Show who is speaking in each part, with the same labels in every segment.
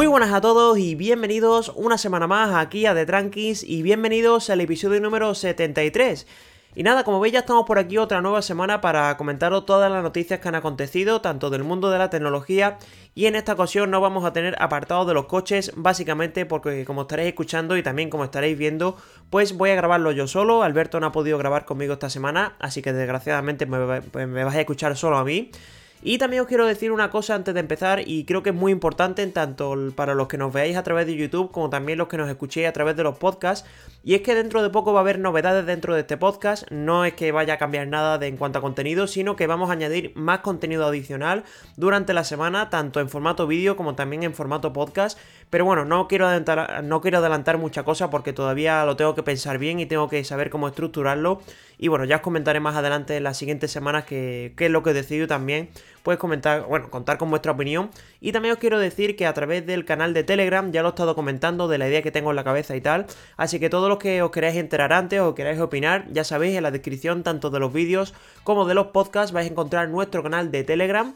Speaker 1: Muy buenas a todos y bienvenidos una semana más aquí a The Tranquis y bienvenidos al episodio número 73. Y nada, como veis ya estamos por aquí otra nueva semana para comentaros todas las noticias que han acontecido, tanto del mundo de la tecnología y en esta ocasión no vamos a tener apartados de los coches, básicamente porque como estaréis escuchando y también como estaréis viendo, pues voy a grabarlo yo solo, Alberto no ha podido grabar conmigo esta semana, así que desgraciadamente me, pues me vais a escuchar solo a mí. Y también os quiero decir una cosa antes de empezar y creo que es muy importante tanto para los que nos veáis a través de YouTube como también los que nos escuchéis a través de los podcasts. Y es que dentro de poco va a haber novedades dentro de este podcast. No es que vaya a cambiar nada en cuanto a contenido, sino que vamos a añadir más contenido adicional durante la semana, tanto en formato vídeo como también en formato podcast. Pero bueno, no quiero adelantar, no quiero adelantar mucha cosa porque todavía lo tengo que pensar bien y tengo que saber cómo estructurarlo. Y bueno, ya os comentaré más adelante en las siguientes semanas qué es lo que he decidido también. Puedes comentar, bueno, contar con vuestra opinión. Y también os quiero decir que a través del canal de Telegram ya lo he estado comentando de la idea que tengo en la cabeza y tal. Así que todos los que os queráis enterar antes o queráis opinar, ya sabéis, en la descripción tanto de los vídeos como de los podcasts vais a encontrar nuestro canal de Telegram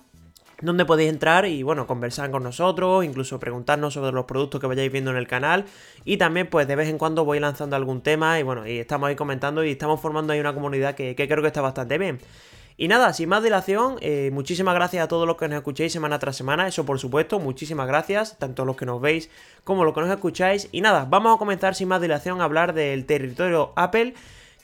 Speaker 1: donde podéis entrar y bueno, conversar con nosotros, incluso preguntarnos sobre los productos que vayáis viendo en el canal y también pues de vez en cuando voy lanzando algún tema y bueno, y estamos ahí comentando y estamos formando ahí una comunidad que, creo que está bastante bien. Y nada, sin más dilación, eh, muchísimas gracias a todos los que nos escuchéis semana tras semana, eso por supuesto, muchísimas gracias, tanto los que nos veis como los que nos escucháis. Y nada, vamos a comenzar sin más dilación a hablar del territorio Apple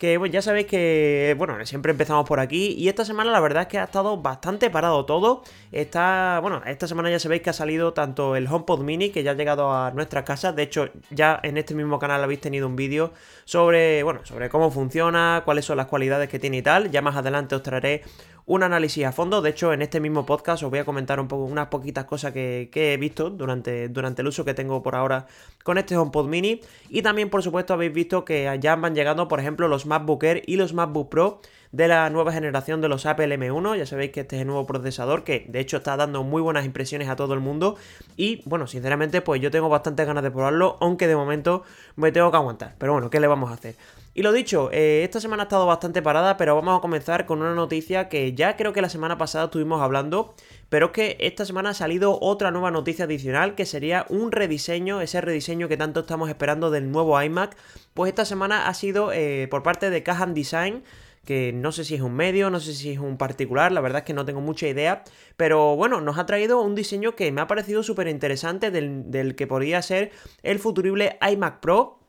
Speaker 1: que bueno, ya sabéis que, bueno, siempre empezamos por aquí y esta semana la verdad es que ha estado bastante parado todo. Está, bueno, esta semana ya sabéis que ha salido tanto el HomePod Mini que ya ha llegado a nuestra casa, de hecho ya en este mismo canal habéis tenido un vídeo sobre, bueno, sobre cómo funciona, cuáles son las cualidades que tiene y tal, ya más adelante os traeré un análisis a fondo. De hecho, en este mismo podcast os voy a comentar un poco unas poquitas cosas que, he visto durante, durante el uso que tengo por ahora con este HomePod Mini. Y también, por supuesto, habéis visto que ya van llegando, por ejemplo, los MacBook Air y los MacBook Pro de la nueva generación de los Apple M1. Ya sabéis que este es el nuevo procesador que de hecho está dando muy buenas impresiones a todo el mundo. Y bueno, sinceramente, pues yo tengo bastantes ganas de probarlo, aunque de momento me tengo que aguantar. Pero bueno, ¿qué le vamos a hacer? Y lo dicho, eh, esta semana ha estado bastante parada, pero vamos a comenzar con una noticia que ya creo que la semana pasada estuvimos hablando, pero es que esta semana ha salido otra nueva noticia adicional que sería un rediseño, ese rediseño que tanto estamos esperando del nuevo iMac, pues esta semana ha sido eh, por parte de Cajan Design que no sé si es un medio, no sé si es un particular, la verdad es que no tengo mucha idea, pero bueno, nos ha traído un diseño que me ha parecido súper interesante del, del, que podría ser el futurible iMac Pro,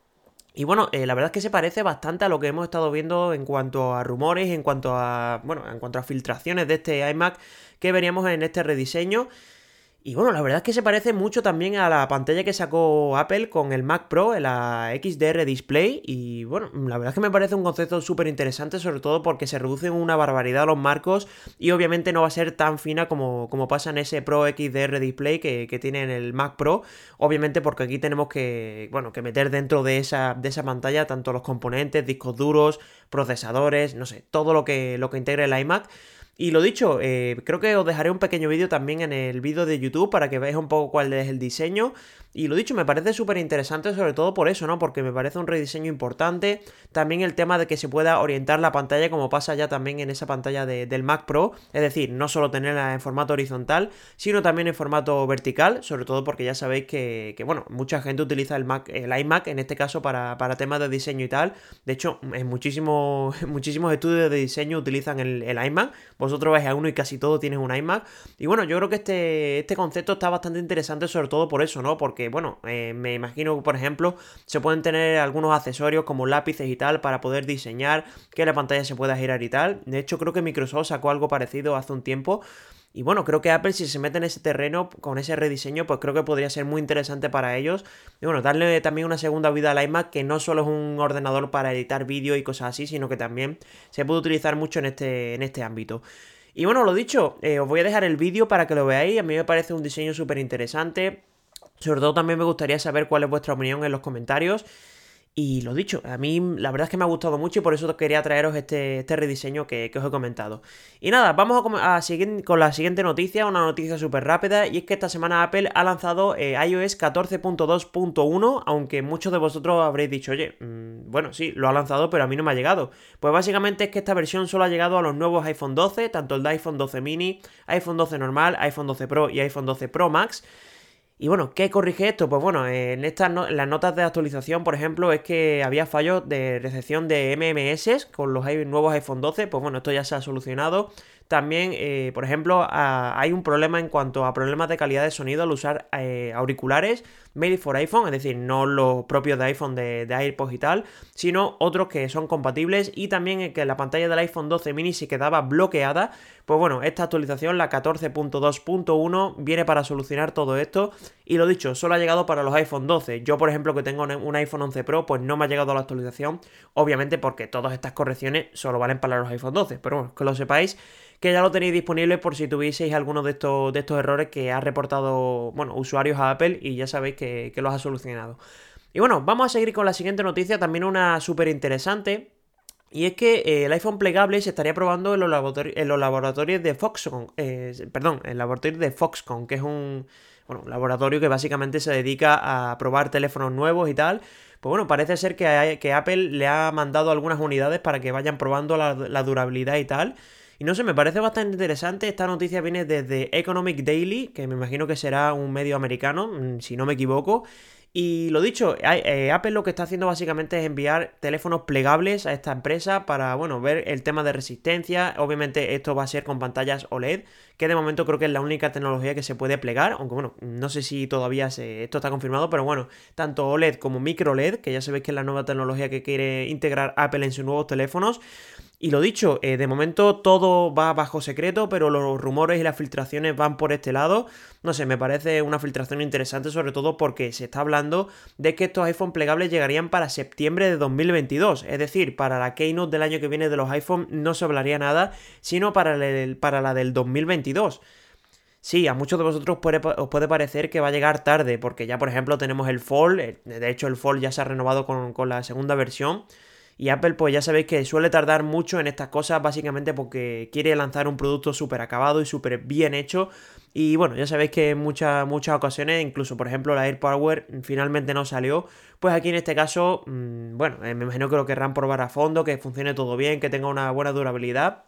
Speaker 1: y bueno, eh, la verdad es que se parece bastante a lo que hemos estado viendo en cuanto a rumores, en cuanto a. Bueno, en cuanto a filtraciones de este iMac que veríamos en este rediseño. Y bueno, la verdad es que se parece mucho también a la pantalla que sacó Apple con el Mac Pro, la XDR Display. Y bueno, la verdad es que me parece un concepto súper interesante, sobre todo porque se reducen una barbaridad los marcos y obviamente no va a ser tan fina como, como pasa en ese Pro XDR Display que, que, tiene en el Mac Pro. Obviamente porque aquí tenemos que, bueno, que meter dentro de esa, de esa pantalla tanto los componentes, discos duros, procesadores, no sé, todo lo que, lo que integre el iMac. Y lo dicho, eh, creo que os dejaré un pequeño vídeo también en el vídeo de YouTube para que veáis un poco cuál es el diseño. Y lo dicho, me parece súper interesante sobre todo por eso, ¿no? Porque me parece un rediseño importante. También el tema de que se pueda orientar la pantalla como pasa ya también en esa pantalla del Mac Pro. Es decir, no solo tenerla en formato horizontal, sino también en formato vertical. Sobre todo porque ya sabéis que, bueno, mucha gente utiliza el, Mac, el iMac en este caso para, temas de diseño y tal. De hecho, en muchísimos, muchísimos estudios de diseño utilizan el, iMac. Vosotros vais a uno y casi todo tienes un iMac. Y bueno, yo creo que este, este concepto está bastante interesante sobre todo por eso, ¿no? Porque bueno, eh, me imagino que, por ejemplo, se pueden tener algunos accesorios como lápices y tal para poder diseñar que la pantalla se pueda girar y tal. De hecho, creo que Microsoft sacó algo parecido hace un tiempo. Y bueno, creo que Apple si se mete en ese terreno con ese rediseño, pues creo que podría ser muy interesante para ellos. Y bueno, darle también una segunda vida al iMac, que no solo es un ordenador para editar vídeo y cosas así, sino que también se puede utilizar mucho en este, en este ámbito. Y bueno, lo dicho, eh, os voy a dejar el vídeo para que lo veáis. A mí me parece un diseño súper interesante. Sobre todo también me gustaría saber cuál es vuestra opinión en los comentarios. Y lo dicho, a mí la verdad es que me ha gustado mucho y por eso quería traeros este, este rediseño que, os he comentado. Y nada, vamos a, seguir con la siguiente noticia, una noticia súper rápida, y es que esta semana Apple ha lanzado eh, iOS 14.2.1, aunque muchos de vosotros habréis dicho, oye, mm, bueno, sí, lo ha lanzado, pero a mí no me ha llegado. Pues básicamente es que esta versión solo ha llegado a los nuevos iPhone 12, tanto el de iPhone 12 mini, iPhone 12 normal, iPhone 12 Pro y iPhone 12 Pro Max. Y bueno, ¿qué corrige esto? Pues bueno, en estas las notas de actualización, por ejemplo, es que había fallos de recepción de MMS con los nuevos iPhone 12. Pues bueno, esto ya se ha solucionado. También, eh, por ejemplo, hay un problema en cuanto a problemas de calidad de sonido al usar eh, auriculares made for iPhone, es decir, no los propios de iPhone de, de, AirPods y tal, sino otros que son compatibles y también que la pantalla del iPhone 12 mini se quedaba bloqueada. Pues bueno, esta actualización, la 14.2.1, viene para solucionar todo esto y lo dicho, solo ha llegado para los iPhone 12. Yo, por ejemplo, que tengo un iPhone 11 Pro, pues no me ha llegado la actualización, obviamente porque todas estas correcciones solo valen para los iPhone 12, pero bueno, que lo sepáis que ya lo tenéis disponible por si tuvieseis alguno de estos, de estos errores que ha reportado, bueno, usuarios a Apple y ya sabéis que, los ha solucionado. Y bueno, vamos a seguir con la siguiente noticia, también una súper interesante. Y es que eh, el iPhone plegable se estaría probando en los, laboratorios de Foxconn, eh, perdón, en el laboratorio de Foxconn, que es un, bueno, laboratorio que básicamente se dedica a probar teléfonos nuevos y tal. Pues bueno, parece ser que, que Apple le ha mandado algunas unidades para que vayan probando la durabilidad y tal. Y no sé, me parece bastante interesante. Esta noticia viene desde Economic Daily, que me imagino que será un medio americano, mm, si no me equivoco. Y lo dicho, eh, Apple lo que está haciendo básicamente es enviar teléfonos plegables a esta empresa para, bueno, ver el tema de resistencia. Obviamente esto va a ser con pantallas OLED, que de momento creo que es la única tecnología que se puede plegar, aunque bueno, no sé si todavía esto está confirmado, pero bueno, tanto OLED como micro LED, que ya sabéis que es la nueva tecnología que quiere integrar Apple en sus nuevos teléfonos, y lo dicho, eh, de momento todo va bajo secreto, pero los rumores y las filtraciones van por este lado. No sé, me parece una filtración interesante, sobre todo porque se está hablando de que estos iPhone plegables llegarían para septiembre de 2022. Es decir, para la keynote del año que viene de los iPhone no se hablaría nada, sino para, la del 2022. Sí, a muchos de vosotros os puede parecer que va a llegar tarde, porque ya por ejemplo tenemos el Fall, eh, de hecho el Fall ya se ha renovado con la segunda versión. Y Apple, pues ya sabéis que suele tardar mucho en estas cosas, básicamente porque quiere lanzar un producto súper acabado y súper bien hecho. Y bueno, ya sabéis que en muchas, muchas ocasiones, incluso por ejemplo la AirPower finalmente no salió. Pues aquí en este caso, mm, bueno, eh, me imagino que lo querrán probar a fondo, que funcione todo bien, que tenga una buena durabilidad.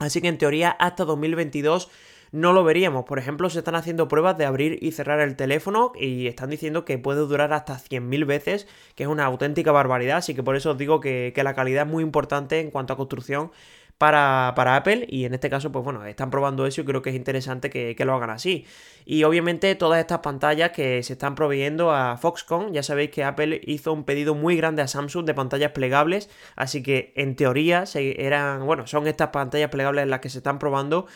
Speaker 1: Así que en teoría hasta 2022 no lo veríamos. Por ejemplo, se están haciendo pruebas de abrir y cerrar el teléfono y están diciendo que puede durar hasta 100.000 veces, que es una auténtica barbaridad. Así que por eso os digo que, la calidad es muy importante en cuanto a construcción para, Apple y en este caso pues bueno están probando eso y creo que es interesante que, que, lo hagan así y obviamente todas estas pantallas que se están proveyendo a Foxconn ya sabéis que Apple hizo un pedido muy grande a Samsung de pantallas plegables así que en teoría se eran bueno son estas pantallas plegables las que se están probando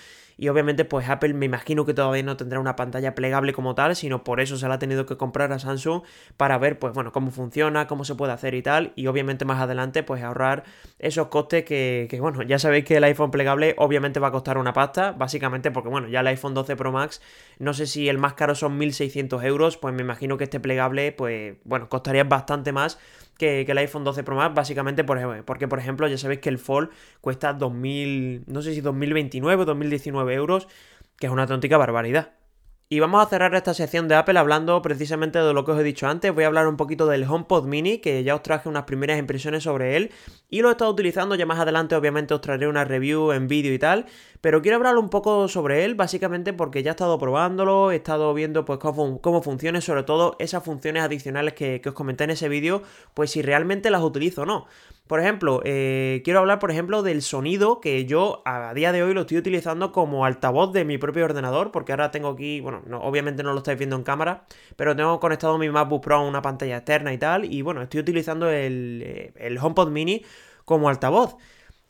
Speaker 1: y obviamente pues Apple me imagino que todavía no tendrá una pantalla plegable como tal, sino por eso se la ha tenido que comprar a Samsung para ver pues bueno cómo funciona, cómo se puede hacer y tal y obviamente más adelante pues ahorrar esos costes que, que bueno ya sabéis que el iPhone plegable obviamente va a costar una pasta, básicamente porque bueno ya el iPhone 12 Pro Max no sé si el más caro son 1600 euros, pues me imagino que este plegable pues bueno costaría bastante más que, el iPhone 12 Pro Max, básicamente por, porque, por ejemplo, ya sabéis que el Fold cuesta 2000, no sé si 2029 o 2019 euros, que es una tontica barbaridad. Y vamos a cerrar esta sección de Apple hablando precisamente de lo que os he dicho antes. Voy a hablar un poquito del HomePod Mini, que ya os traje unas primeras impresiones sobre él. Y lo he estado utilizando, ya más adelante obviamente os traeré una review en vídeo y tal. Pero quiero hablar un poco sobre él, básicamente porque ya he estado probándolo, he estado viendo pues cómo, cómo funciona sobre todo esas funciones adicionales que, que os comenté en ese vídeo, pues si realmente las utilizo o no. Por ejemplo, eh, quiero hablar, por ejemplo, del sonido que yo a día de hoy lo estoy utilizando como altavoz de mi propio ordenador, porque ahora tengo aquí, bueno, obviamente no lo estáis viendo en cámara, pero tengo conectado mi MacBook Pro a una pantalla externa y tal, y bueno, estoy utilizando el, eh, el HomePod Mini como altavoz.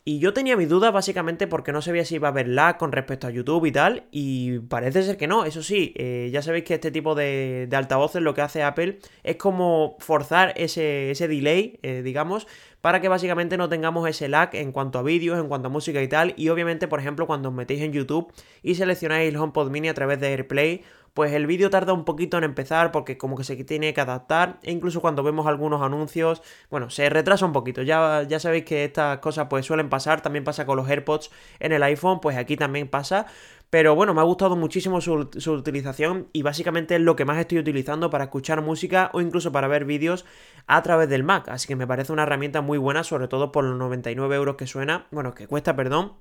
Speaker 1: Y yo tenía mis dudas básicamente porque no sabía si iba a haber lag con respecto a YouTube y tal, y parece ser que no. Eso sí, eh, ya sabéis que este tipo de, altavoces lo que hace Apple es como forzar ese, ese delay, digamos, para que básicamente no tengamos ese lag en cuanto a vídeos, en cuanto a música y tal. Y obviamente, por ejemplo, cuando os metéis en YouTube y seleccionáis el HomePod Mini a través de AirPlay, pues el vídeo tarda un poquito en empezar porque como que se tiene que adaptar e incluso cuando vemos algunos anuncios, bueno, se retrasa un poquito. Ya, ya sabéis que estas cosas pues suelen pasar, también pasa con los AirPods en el iPhone, pues aquí también pasa. Pero bueno, me ha gustado muchísimo su, utilización y básicamente es lo que más estoy utilizando para escuchar música o incluso para ver vídeos a través del Mac. Así que me parece una herramienta muy buena, sobre todo por los 99 euros que suena, bueno, que cuesta, perdón.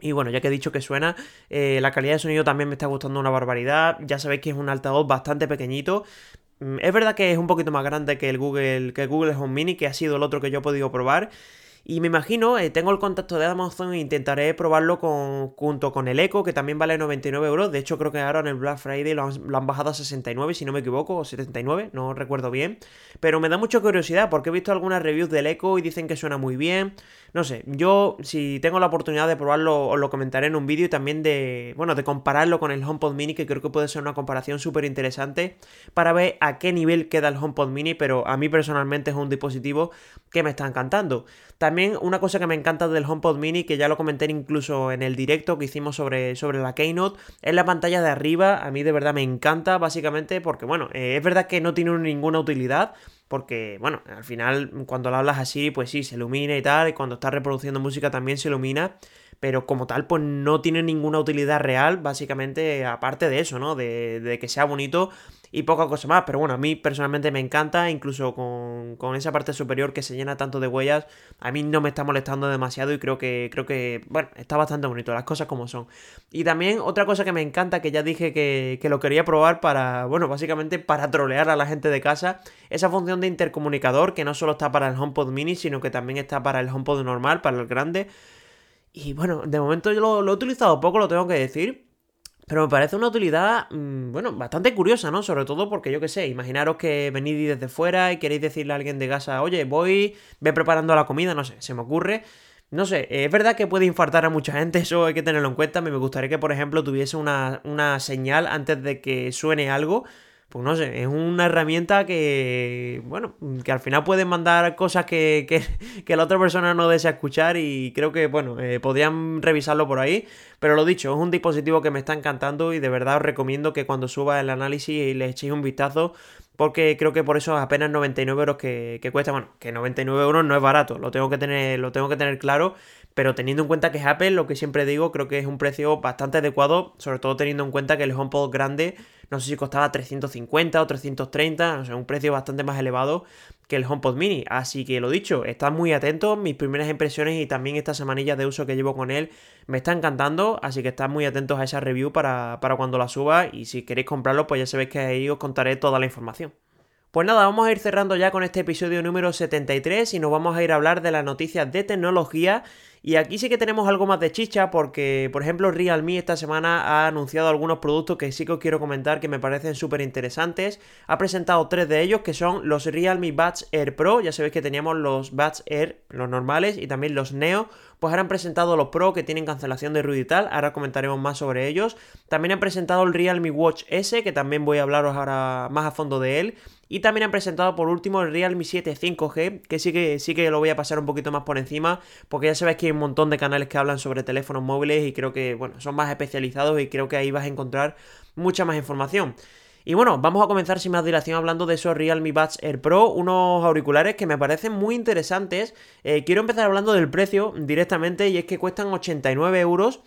Speaker 1: Y bueno, ya que he dicho que suena, eh, la calidad de sonido también me está gustando una barbaridad. Ya sabéis que es un altavoz bastante pequeñito. Mm, es verdad que es un poquito más grande que el Google, que el Google Home Mini, que ha sido el otro que yo he podido probar. Y me imagino, eh, tengo el contacto de Amazon e intentaré probarlo con, junto con el Echo, que también vale 99 euros. De hecho, creo que ahora en el Black Friday lo han, bajado a 69, si no me equivoco, o 79, no recuerdo bien. Pero me da mucha curiosidad porque he visto algunas reviews del Echo y dicen que suena muy bien. No sé, yo si tengo la oportunidad de probarlo os lo comentaré en un vídeo y también de, bueno, de compararlo con el HomePod Mini, que creo que puede ser una comparación súper interesante para ver a qué nivel queda el HomePod Mini, pero a mí personalmente es un dispositivo que me está encantando. También una cosa que me encanta del HomePod Mini, que ya lo comenté incluso en el directo que hicimos sobre, sobre la Keynote, es la pantalla de arriba, a mí de verdad me encanta, básicamente porque, bueno, eh, es verdad que no tiene ninguna utilidad, porque, bueno, al final cuando lo hablas así, pues sí, se ilumina y tal, y cuando estás reproduciendo música también se ilumina, pero como tal, pues no tiene ninguna utilidad real, básicamente, aparte de eso, ¿no? De, de que sea bonito y poca cosa más. Pero bueno, a mí personalmente me encanta, incluso con, con, esa parte superior que se llena tanto de huellas, a mí no me está molestando demasiado y creo que, creo que, bueno, está bastante bonito, las cosas como son. Y también otra cosa que me encanta, que ya dije que, que lo quería probar para, bueno, básicamente para trolear a la gente de casa, esa función de intercomunicador que no solo está para el HomePod mini, sino que también está para el HomePod normal, para el grande. Y bueno, de momento yo lo, lo he utilizado poco, lo tengo que decir. Pero me parece una utilidad, mm, bueno, bastante curiosa, ¿no? Sobre todo porque yo qué sé, imaginaros que venís desde fuera y queréis decirle a alguien de casa, oye, voy, ve preparando la comida, no sé, se me ocurre. No sé, es verdad que puede infartar a mucha gente, eso hay que tenerlo en cuenta. Me gustaría que, por ejemplo, tuviese una, una señal antes de que suene algo pues no sé, es una herramienta que, bueno, que al final puede mandar cosas que, que, la otra persona no desea escuchar y creo que, bueno, eh, podrían revisarlo por ahí. Pero lo dicho, es un dispositivo que me está encantando y de verdad os recomiendo que cuando suba el análisis le echéis un vistazo porque creo que por eso apenas 99 euros que, que cuesta. Bueno, que 99 euros no es barato, lo tengo que tener, lo tengo que tener claro pero teniendo en cuenta que es Apple, lo que siempre digo, creo que es un precio bastante adecuado, sobre todo teniendo en cuenta que el HomePod grande, no sé si costaba 350 o 330, o sea, un precio bastante más elevado que el HomePod mini. Así que lo dicho, están muy atentos, mis primeras impresiones y también estas semanillas de uso que llevo con él me está encantando, así que están muy atentos a esa review para, para cuando la suba y si queréis comprarlo, pues ya sabéis que ahí os contaré toda la información. Pues nada, vamos a ir cerrando ya con este episodio número 73 y nos vamos a ir a hablar de las noticias de tecnología. Y aquí sí que tenemos algo más de chicha porque, por ejemplo, Realme esta semana ha anunciado algunos productos que sí que os quiero comentar que me parecen súper interesantes. Ha presentado tres de ellos que son los Realme Buds Air Pro. Ya sabéis que teníamos los Buds Air, los normales, y también los Neo pues ahora han presentado los Pro que tienen cancelación de ruido y tal, ahora comentaremos más sobre ellos. También han presentado el Realme Watch S, que también voy a hablaros ahora más a fondo de él. Y también han presentado por último el Realme 7 5G, que sí que sí que lo voy a pasar un poquito más por encima, porque ya sabéis que un montón de canales que hablan sobre teléfonos móviles y creo que, bueno, son más especializados y creo que ahí vas a encontrar mucha más información. Y bueno, vamos a comenzar sin más dilación hablando de esos Realme Buds Air Pro, unos auriculares que me parecen muy interesantes. Eh, quiero empezar hablando del precio directamente y es que cuestan 89 euros.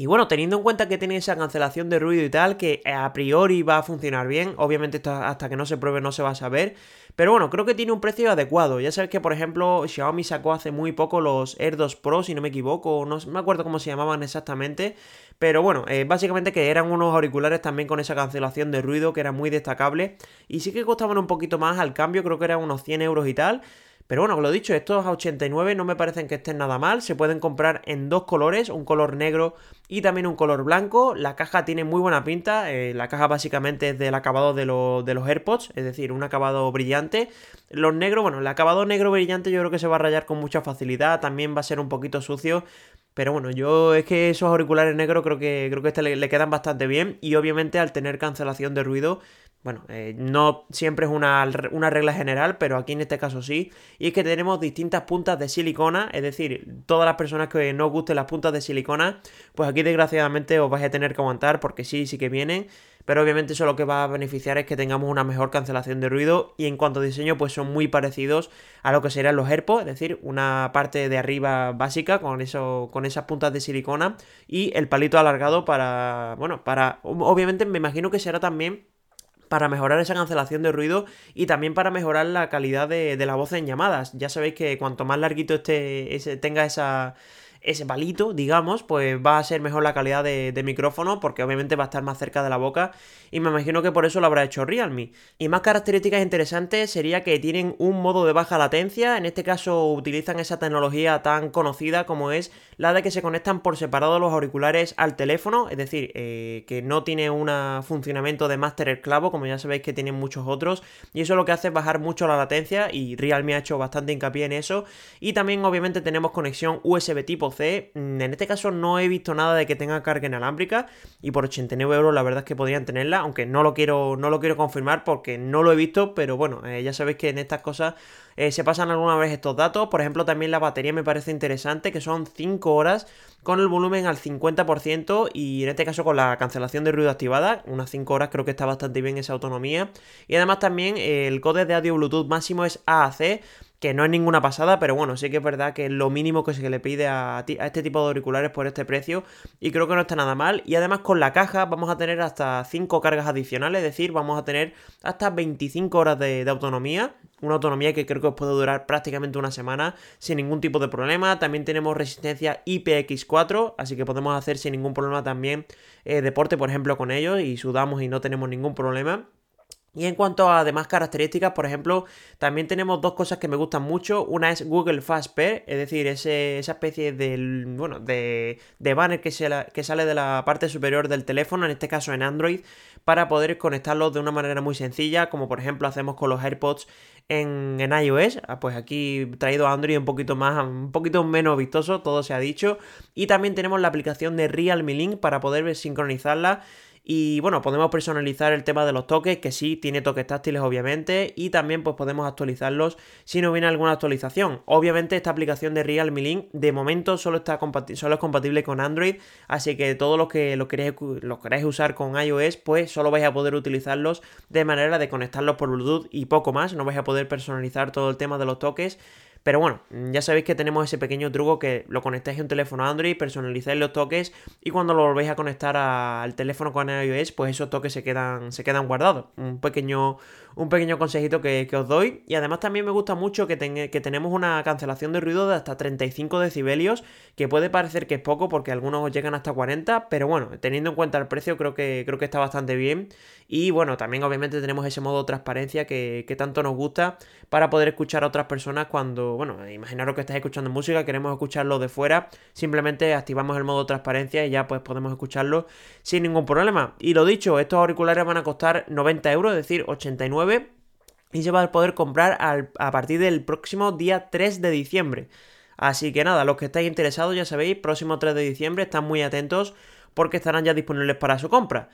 Speaker 1: Y bueno, teniendo en cuenta que tiene esa cancelación de ruido y tal, que a priori va a funcionar bien, obviamente hasta que no se pruebe no se va a saber, pero bueno, creo que tiene un precio adecuado. Ya sabes que, por ejemplo, Xiaomi sacó hace muy poco los Air 2 Pro, si no me equivoco, no, me acuerdo cómo se llamaban exactamente, pero bueno, eh, básicamente que eran unos auriculares también con esa cancelación de ruido que era muy destacable. Y sí que costaban un poquito más al cambio, creo que eran unos 100 euros y tal. Pero bueno, lo dicho, estos a 89 no me parecen que estén nada mal. Se pueden comprar en dos colores, un color negro y también un color blanco. La caja tiene muy buena pinta. Eh, la caja básicamente es del acabado de, de, los AirPods, es decir, un acabado brillante. Los negros, bueno, el acabado negro brillante yo creo que se va a rayar con mucha facilidad. También va a ser un poquito sucio. Pero bueno, yo es que esos auriculares negros creo que, creo que este le, quedan bastante bien. Y obviamente al tener cancelación de ruido, bueno, eh, no siempre es una, una, regla general, pero aquí en este caso sí. Y es que tenemos distintas puntas de silicona, es decir, todas las personas que no gusten las puntas de silicona, pues aquí desgraciadamente os vais a tener que aguantar porque sí, sí que vienen pero obviamente eso lo que va a beneficiar es que tengamos una mejor cancelación de ruido y en cuanto a diseño pues son muy parecidos a lo que serían los AirPods, es decir, una parte de arriba básica con eso con esas puntas de silicona y el palito alargado para, bueno, para obviamente me imagino que será también para mejorar esa cancelación de ruido y también para mejorar la calidad de, la voz en llamadas. Ya sabéis que cuanto más larguito este, tenga esa, ese palito, digamos, pues va a ser mejor la calidad de, micrófono porque obviamente va a estar más cerca de la boca y me imagino que por eso lo habrá hecho Realme. Y más características interesantes sería que tienen un modo de baja latencia, en este caso utilizan esa tecnología tan conocida como es la de que se conectan por separado los auriculares al teléfono, es decir, eh, que no tiene un funcionamiento de máster esclavo como ya sabéis que tienen muchos otros y eso lo que hace es bajar mucho la latencia y Realme ha hecho bastante hincapié en eso y también obviamente tenemos conexión USB tipo Mm, en este caso no he visto nada de que tenga carga inalámbrica y por 89 euros la verdad es que podrían tenerla, aunque no lo quiero, no lo quiero confirmar porque no lo he visto, pero bueno, eh, ya sabéis que en estas cosas eh, se pasan alguna vez estos datos, por ejemplo también la batería me parece interesante, que son 5 horas con el volumen al 50% y en este caso con la cancelación de ruido activada, unas 5 horas creo que está bastante bien esa autonomía. Y además también el código de audio Bluetooth máximo es AAC, que no es ninguna pasada, pero bueno, sí que es verdad que es lo mínimo que se le pide a, este tipo de auriculares por este precio y creo que no está nada mal. Y además con la caja vamos a tener hasta 5 cargas adicionales, es decir, vamos a tener hasta 25 horas de, autonomía, una autonomía que creo que os puede durar prácticamente una semana sin ningún tipo de problema. También tenemos resistencia IPX4, así que podemos hacer sin ningún problema también eh, deporte, por ejemplo, con ellos y sudamos y no tenemos ningún problema. Y en cuanto a demás características, por ejemplo, también tenemos dos cosas que me gustan mucho. Una es Google Fast Pair, es decir, esa especie de, bueno, de, banner que, que sale de la parte superior del teléfono, en este caso en Android, para poder conectarlos de una manera muy sencilla, como por ejemplo hacemos con los AirPods en, en, iOS. Ah, pues aquí traído Android un poquito más, un poquito menos vistoso, todo se ha dicho. Y también tenemos la aplicación de Realme Link para poder sincronizarla y bueno, podemos personalizar el tema de los toques, que sí, tiene toques táctiles obviamente, y también pues podemos actualizarlos si no viene alguna actualización. Obviamente esta aplicación de Realme Link de momento solo, está solo es compatible con Android, así que todos los que lo queréis, lo usar con iOS, pues solo vais a poder utilizarlos de manera de conectarlos por Bluetooth y poco más, no vais a poder personalizar todo el tema de los toques. Pero bueno, ya sabéis que tenemos ese pequeño truco que lo conectáis a un teléfono Android, personalizáis los toques y cuando lo volvéis a conectar al teléfono con iOS, pues esos toques se quedan, se quedan guardados. Un pequeño, un pequeño consejito que, os doy. Y además también me gusta mucho que, que tenemos una cancelación de ruido de hasta 35 decibelios, que puede parecer que es poco porque algunos llegan hasta 40, pero bueno, teniendo en cuenta el precio creo que, creo que está bastante bien. Y bueno, también obviamente tenemos ese modo transparencia que, que tanto nos gusta para poder escuchar a otras personas cuando, bueno, imaginaros que estáis escuchando música, queremos escucharlo de fuera, simplemente activamos el modo transparencia y ya pues podemos escucharlo sin ningún problema. Y lo dicho, estos auriculares van a costar 90 euros, es decir, 89 y se va a poder comprar a partir del próximo día 3 de diciembre. Así que nada, los que estáis interesados ya sabéis, próximo 3 de diciembre, están muy atentos porque estarán ya disponibles para su compra.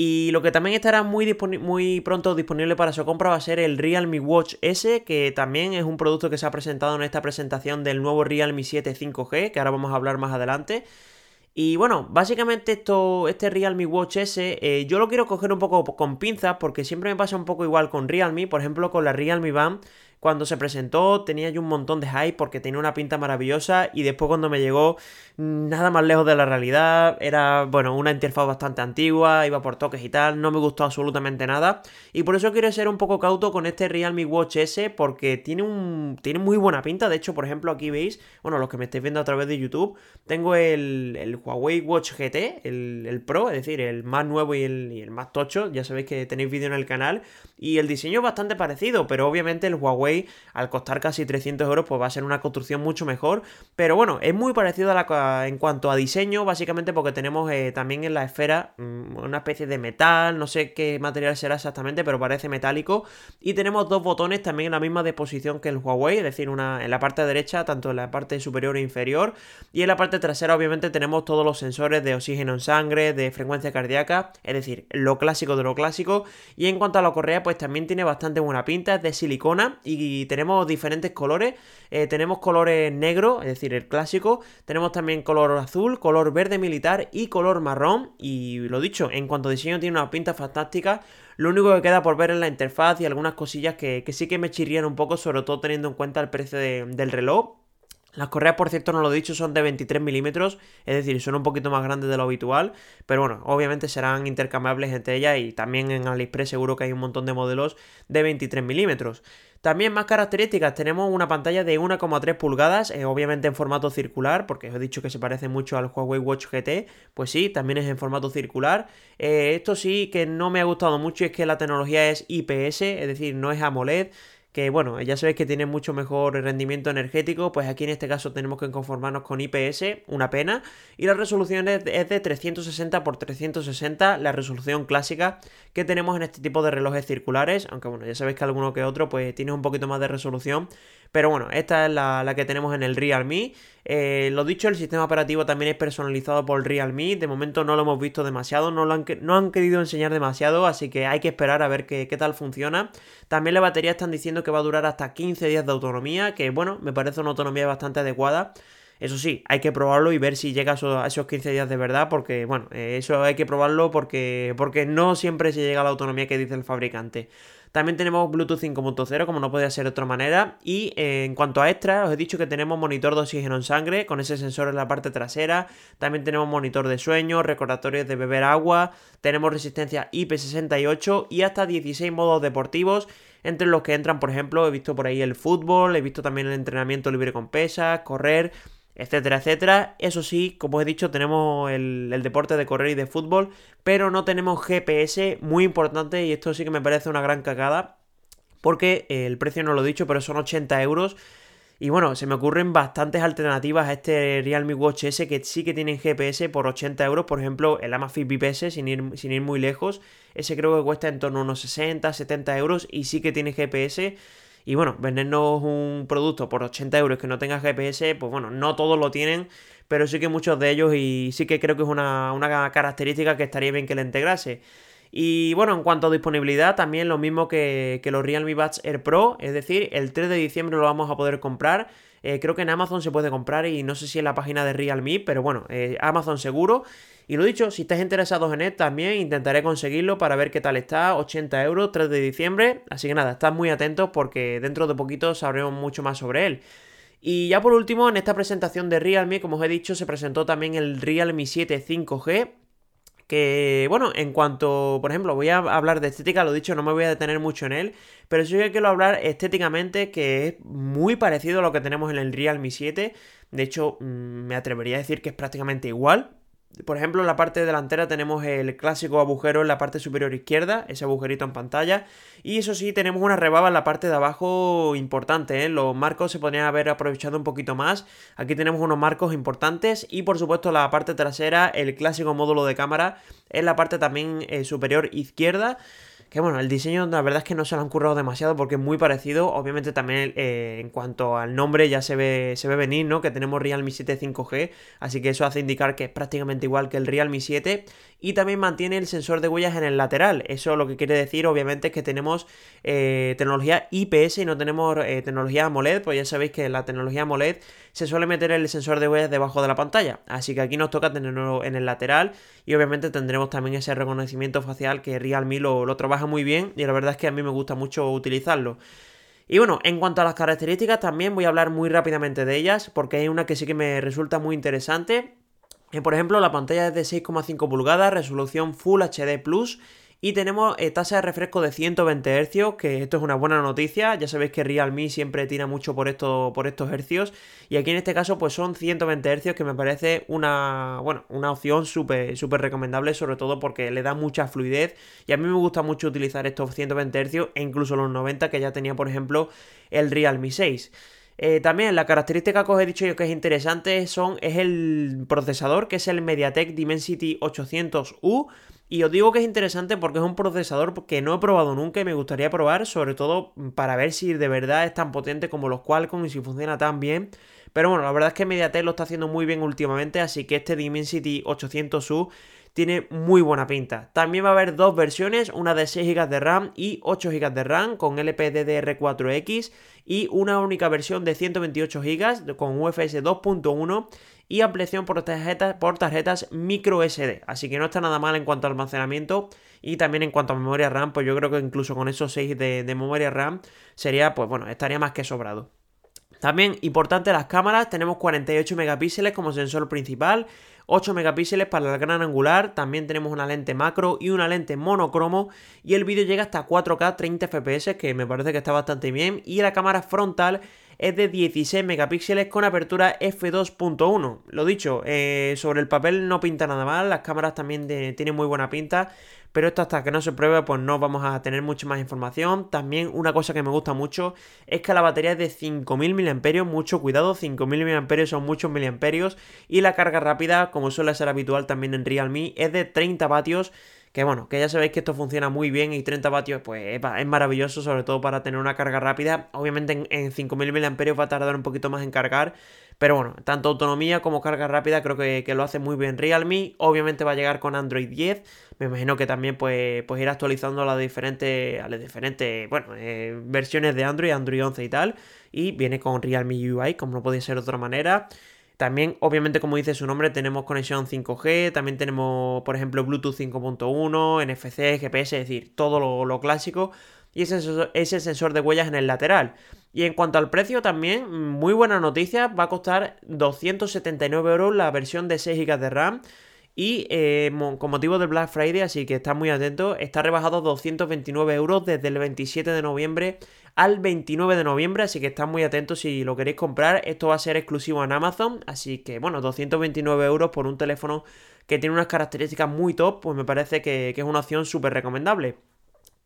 Speaker 1: Y lo que también estará muy, muy pronto disponible para su compra va a ser el Realme Watch S, que también es un producto que se ha presentado en esta presentación del nuevo Realme 7 5G, que ahora vamos a hablar más adelante. Y bueno, básicamente esto, este Realme Watch S, eh, yo lo quiero coger un poco con pinzas porque siempre me pasa un poco igual con Realme, por ejemplo con la Realme Band cuando se presentó tenía yo un montón de hype porque tenía una pinta maravillosa y después cuando me llegó nada más lejos de la realidad, era bueno, una interfaz bastante antigua, iba por toques y tal, no me gustó absolutamente nada. Y por eso quiero ser un poco cauto con este Realme Watch S porque tiene un tiene muy buena pinta, de hecho, por ejemplo, aquí veis, bueno, los que me estáis viendo a través de YouTube, tengo el, Huawei Watch GT, el, Pro, es decir, el más nuevo y el, y el más tocho, ya sabéis que tenéis vídeo en el canal y el diseño es bastante parecido, pero obviamente el Huawei al costar casi 300 euros, pues va a ser una construcción mucho mejor. Pero bueno, es muy parecido a la, en cuanto a diseño, básicamente porque tenemos eh, también en la esfera mm, una especie de metal, no sé qué material será exactamente, pero parece metálico. Y tenemos dos botones también en la misma disposición que el Huawei, es decir, una en la parte derecha, tanto en la parte superior e inferior. Y en la parte trasera, obviamente, tenemos todos los sensores de oxígeno en sangre, de frecuencia cardíaca, es decir, lo clásico de lo clásico. Y en cuanto a la correa, pues también tiene bastante buena pinta, es de silicona tenemos diferentes colores. Eh, tenemos colores negro, es decir, el clásico. Tenemos también color azul, color verde militar y color marrón. Y lo dicho, en cuanto a diseño tiene una pinta fantástica. Lo único que queda por ver es la interfaz y algunas cosillas que, sí que me chirrían un poco, sobre todo teniendo en cuenta el precio del reloj. Las correas, por cierto, no lo he dicho, son de 23 milímetros, es decir, son un poquito más grandes de lo habitual, pero bueno, obviamente serán intercambiables entre ellas y también en AliExpress seguro que hay un montón de modelos de 23 milímetros. También más características, tenemos una pantalla de 1,3 pulgadas, eh, obviamente en formato circular, porque os he dicho que se parece mucho al Huawei Watch GT, pues sí, también es en formato circular. Eh, esto sí que no me ha gustado mucho, es que la tecnología es IPS, es decir, no es AMOLED, que bueno, ya sabéis que tiene mucho mejor rendimiento energético, pues aquí en este caso tenemos que conformarnos con IPS, una pena, y la resolución es de 360 x 360, la resolución clásica que tenemos en este tipo de relojes circulares, aunque bueno, ya sabéis que alguno que otro pues tiene un poquito más de resolución, pero bueno, esta es la, que tenemos en el Realme. Eh, lo dicho, el sistema operativo también es personalizado por Realme. De momento no lo hemos visto demasiado, no, lo han, no han querido enseñar demasiado, así que hay que esperar a ver qué, tal funciona. También la batería están diciendo que va a durar hasta 15 días de autonomía, que bueno, me parece una autonomía bastante adecuada. Eso sí, hay que probarlo y ver si llega a esos 15 días de verdad, porque bueno, eh, eso hay que probarlo porque, porque no siempre se llega a la autonomía que dice el fabricante. También tenemos Bluetooth 5.0, como no podía ser de otra manera. Y eh, en cuanto a extras, os he dicho que tenemos monitor de oxígeno en sangre, con ese sensor en la parte trasera. También tenemos monitor de sueño, recordatorios de beber agua. Tenemos resistencia IP68 y hasta 16 modos deportivos. Entre los que entran, por ejemplo, he visto por ahí el fútbol, he visto también el entrenamiento libre con pesas, correr, etcétera, etcétera. Eso sí, como he dicho, tenemos el, deporte de correr y de fútbol, pero no tenemos GPS, muy importante, y esto sí que me parece una gran cagada, porque el precio no lo he dicho, pero son 80 euros. Y bueno, se me ocurren bastantes alternativas a este Realme Watch S que sí que tienen GPS por 80 euros. Por ejemplo, el Amazfit VPS, sin ir, sin ir muy lejos. Ese creo que cuesta en torno a unos 60, 70 euros y sí que tiene GPS. Y bueno, vendernos un producto por 80 euros que no tenga GPS, pues bueno, no todos lo tienen, pero sí que muchos de ellos y sí que creo que es una, característica que estaría bien que le integrase. Y bueno, en cuanto a disponibilidad, también lo mismo que, los Realme Buds Air Pro, es decir, el 3 de diciembre lo vamos a poder comprar. Eh, creo que en Amazon se puede comprar y no sé si en la página de Realme, pero bueno, eh, Amazon seguro. Y lo dicho, si estáis interesados en él también intentaré conseguirlo para ver qué tal está. 80 euros, 3 de diciembre. Así que nada, estad muy atentos porque dentro de poquito sabremos mucho más sobre él. Y ya por último, en esta presentación de Realme, como os he dicho, se presentó también el Realme 7 5G. Que, bueno, en cuanto, por ejemplo, voy a hablar de estética, lo dicho, no me voy a detener mucho en él, pero sí que quiero hablar estéticamente, que es muy parecido a lo que tenemos en el Realme 7. De hecho, mm, me atrevería a decir que es prácticamente igual. Por ejemplo, en la parte delantera tenemos el clásico agujero en la parte superior izquierda, ese agujerito en pantalla. Y eso sí, tenemos una rebaba en la parte de abajo importante, ¿eh? Los marcos se podrían haber aprovechado un poquito más. Aquí tenemos unos marcos importantes y por supuesto la parte trasera, el clásico módulo de cámara, en la parte también eh, superior izquierda. Que bueno, el diseño la verdad es que no se lo han currado demasiado porque es muy parecido. Obviamente también eh, en cuanto al nombre ya se ve, se ve venir, ¿no? Que tenemos Realme 7 5G. Así que eso hace indicar que es prácticamente igual que el Realme 7. Y también mantiene el sensor de huellas en el lateral. Eso lo que quiere decir obviamente es que tenemos eh, tecnología IPS y no tenemos eh, tecnología AMOLED. Pues ya sabéis que la tecnología AMOLED se suele meter el sensor de huellas debajo de la pantalla. Así que aquí nos toca tenerlo en el lateral. Y obviamente tendremos también ese reconocimiento facial que Realme lo, lo trabaja muy bien y la verdad es que a mí me gusta mucho utilizarlo. Y bueno, en cuanto a las características también voy a hablar muy rápidamente de ellas porque hay una que sí que me resulta muy interesante. Eh, por ejemplo, la pantalla es de 6,5 pulgadas, resolución Full HD Plus y tenemos eh, tasa de refresco de 120 Hz, que esto es una buena noticia. Ya sabéis que Realme siempre tira mucho por, esto, por estos hercios. Y aquí en este caso, pues son 120 Hz, que me parece una, bueno, una opción súper recomendable, sobre todo porque le da mucha fluidez. Y a mí me gusta mucho utilizar estos 120 Hz e incluso los 90 que ya tenía, por ejemplo, el Realme 6. Eh, también la característica que os he dicho yo que es interesante son, es el procesador, que es el MediaTek Dimensity 800U. Y os digo que es interesante porque es un procesador que no he probado nunca y me gustaría probar, sobre todo para ver si de verdad es tan potente como los Qualcomm y si funciona tan bien. Pero bueno, la verdad es que MediaTek lo está haciendo muy bien últimamente, así que este Dimensity 800U tiene muy buena pinta. También va a haber dos versiones, una de 6 GB de RAM y 8 GB de RAM con LPDDR4X y una única versión de 128 GB con UFS 2.1 y ampliación por tarjetas, por tarjetas micro SD. Así que no está nada mal en cuanto a almacenamiento y también en cuanto a memoria RAM, pues yo creo que incluso con esos 6 de, de memoria RAM sería, pues bueno, estaría más que sobrado. También importante las cámaras, tenemos 48 megapíxeles como sensor principal, 8 megapíxeles para el gran angular, también tenemos una lente macro y una lente monocromo. Y el vídeo llega hasta 4K 30 fps que me parece que está bastante bien. Y la cámara frontal es de 16 megapíxeles con apertura f2.1. Lo dicho, eh, sobre el papel no pinta nada mal, las cámaras también tienen muy buena pinta, pero esto hasta que no se pruebe pues no vamos a tener mucha más información. También una cosa que me gusta mucho es que la batería es de 5000 mAh, mucho cuidado, 5000 mAh son muchos miliamperios y la carga rápida, como suele ser habitual también en Realme, es de 30 vatios que bueno, que ya sabéis que esto funciona muy bien y 30 vatios pues es maravilloso, sobre todo para tener una carga rápida. Obviamente en, 5000 mAh va a tardar un poquito más en cargar, pero bueno, tanto autonomía como carga rápida creo que, lo hace muy bien Realme. Obviamente va a llegar con Android 10. Me imagino que también pues, pues ir actualizando a las diferentes, a las diferentes bueno, eh, versiones de Android, Android 11 y tal. Y viene con Realme UI, como no podía ser de otra manera. También, obviamente, como dice su nombre, tenemos conexión 5G, también tenemos, por ejemplo, Bluetooth 5.1, NFC, GPS, es decir, todo lo, clásico. Y ese, ese sensor de huellas en el lateral. Y en cuanto al precio, también, muy buena noticia, va a costar 279 euros la versión de 6 GB de RAM. Y eh, con motivo del Black Friday, así que está muy atento, está rebajado 229 euros desde el 27 de noviembre al 29 de noviembre, así que estad muy atentos si lo queréis comprar. Esto va a ser exclusivo en Amazon, así que bueno, 229 euros por un teléfono que tiene unas características muy top, pues me parece que, que es una opción súper recomendable.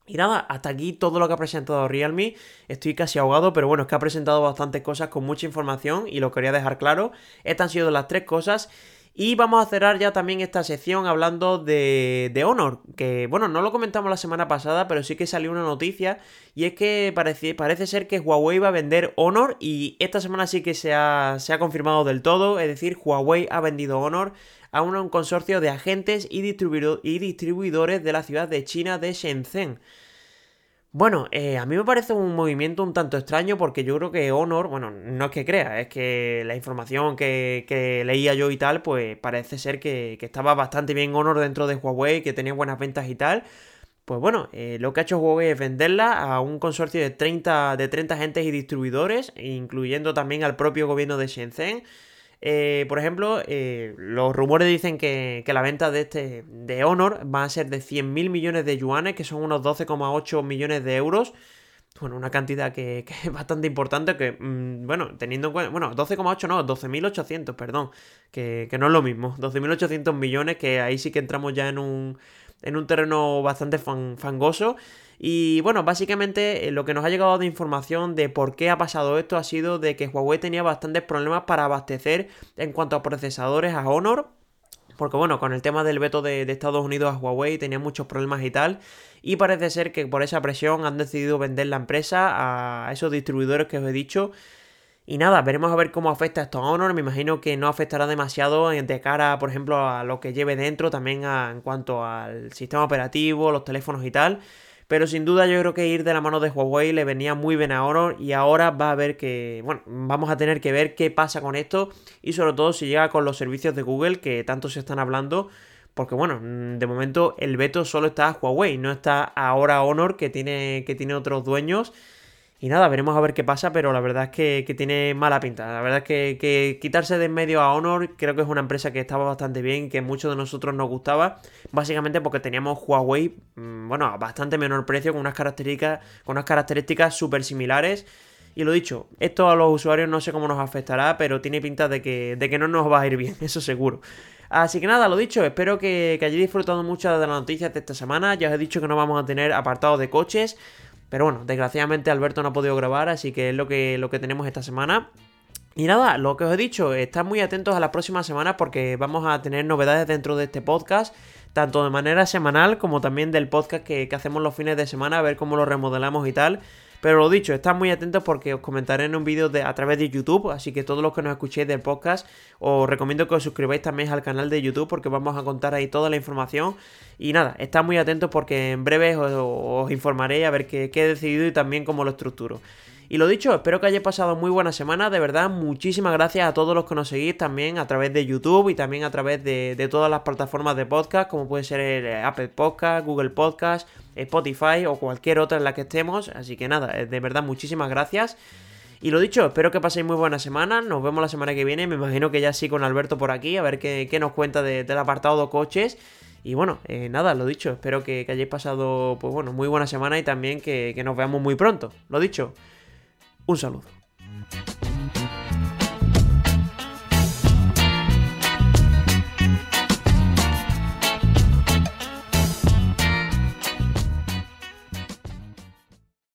Speaker 1: Y nada, hasta aquí todo lo que ha presentado Realme. Estoy casi ahogado, pero bueno, es que ha presentado bastantes cosas con mucha información y lo quería dejar claro. Estas han sido las tres cosas. Y vamos a cerrar ya también esta sección hablando de, de, Honor, que bueno, no lo comentamos la semana pasada, pero sí que salió una noticia y es que parece, parece ser que Huawei va a vender Honor y esta semana sí que se ha, se ha confirmado del todo, es decir, Huawei ha vendido Honor a un consorcio de agentes y, y distribuidores de la ciudad de China de Shenzhen. Bueno, eh, a mí me parece un movimiento un tanto extraño porque yo creo que Honor, bueno, no es que crea, es que la información que, leía yo y tal, pues parece ser que, estaba bastante bien Honor dentro de Huawei, que tenía buenas ventas y tal. Pues bueno, eh, lo que ha hecho Huawei es venderla a un consorcio de 30, de 30 agentes y distribuidores, incluyendo también al propio gobierno de Shenzhen. Eh, por ejemplo, eh, los rumores dicen que, la venta de este de Honor va a ser de 100.000 millones de yuanes, que son unos 12,8 millones de euros. Bueno, una cantidad que, es bastante importante, que, mm, bueno, teniendo en cuenta, bueno, 12,8 no, 12.800, perdón, que, que no es lo mismo, 12.800 millones, que ahí sí que entramos ya en un, en un terreno bastante fangoso. Y bueno, básicamente eh, lo que nos ha llegado de información de por qué ha pasado esto ha sido de que Huawei tenía bastantes problemas para abastecer en cuanto a procesadores a Honor. Porque bueno, con el tema del veto de, Estados Unidos a Huawei tenía muchos problemas y tal. Y parece ser que por esa presión han decidido vender la empresa a esos distribuidores que os he dicho. Y nada, veremos a ver cómo afecta esto a Honor. Me imagino que no afectará demasiado de cara, por ejemplo, a lo que lleve dentro, también en cuanto al sistema operativo, los teléfonos y tal. Pero sin duda yo creo que ir de la mano de Huawei le venía muy bien a Honor y ahora va a ver que, bueno, vamos a tener que ver qué pasa con esto y sobre todo si llega con los servicios de Google que tanto se están hablando. Porque bueno, de momento el veto solo está a Huawei, no está ahora Honor que tiene, que tiene otros dueños y nada, veremos a ver qué pasa, pero la verdad es que, tiene mala pinta. La verdad es que, quitarse de en medio a Honor creo que es una empresa que estaba bastante bien, que muchos de nosotros nos gustaba, básicamente porque teníamos Huawei, mm, bueno, a bastante menor precio, con unas características, con unas características súper similares. Y lo dicho, esto a los usuarios no sé cómo nos afectará, pero tiene pinta de que, de que no nos va a ir bien, eso seguro. Así que nada, lo dicho, espero que, que hayáis disfrutado mucho de las noticias de esta semana. Ya os he dicho que no vamos a tener apartados de coches. Pero bueno, desgraciadamente Alberto no ha podido grabar, así que es lo que, lo que tenemos esta semana. Y nada, lo que os he dicho, estad muy atentos a las próximas semanas porque vamos a tener novedades dentro de este podcast, tanto de manera semanal como también del podcast que, que hacemos los fines de semana, a ver cómo lo remodelamos y tal. Pero lo dicho, estad muy atentos porque os comentaré en un vídeo a través de YouTube, así que todos los que nos escuchéis del podcast, os recomiendo que os suscribáis también al canal de YouTube porque vamos a contar ahí toda la información. Y nada, estad muy atentos porque en breve os, informaré a ver qué, qué he decidido y también cómo lo estructuro. Y lo dicho, espero que hayáis pasado muy buena semana. De verdad, muchísimas gracias a todos los que nos seguís también a través de YouTube y también a través de, todas las plataformas de podcast, como puede ser el eh, Apple Podcast, Google Podcast, Spotify o cualquier otra en la que estemos. Así que nada, eh, de verdad, muchísimas gracias. Y lo dicho, espero que paséis muy buena semana. Nos vemos la semana que viene. Me imagino que ya sí con Alberto por aquí, a ver qué, nos cuenta del apartado de coches. Y bueno, eh, nada, lo dicho, espero que, hayáis pasado, pues bueno, muy buena semana y también que nos veamos muy pronto. Lo dicho, un saludo.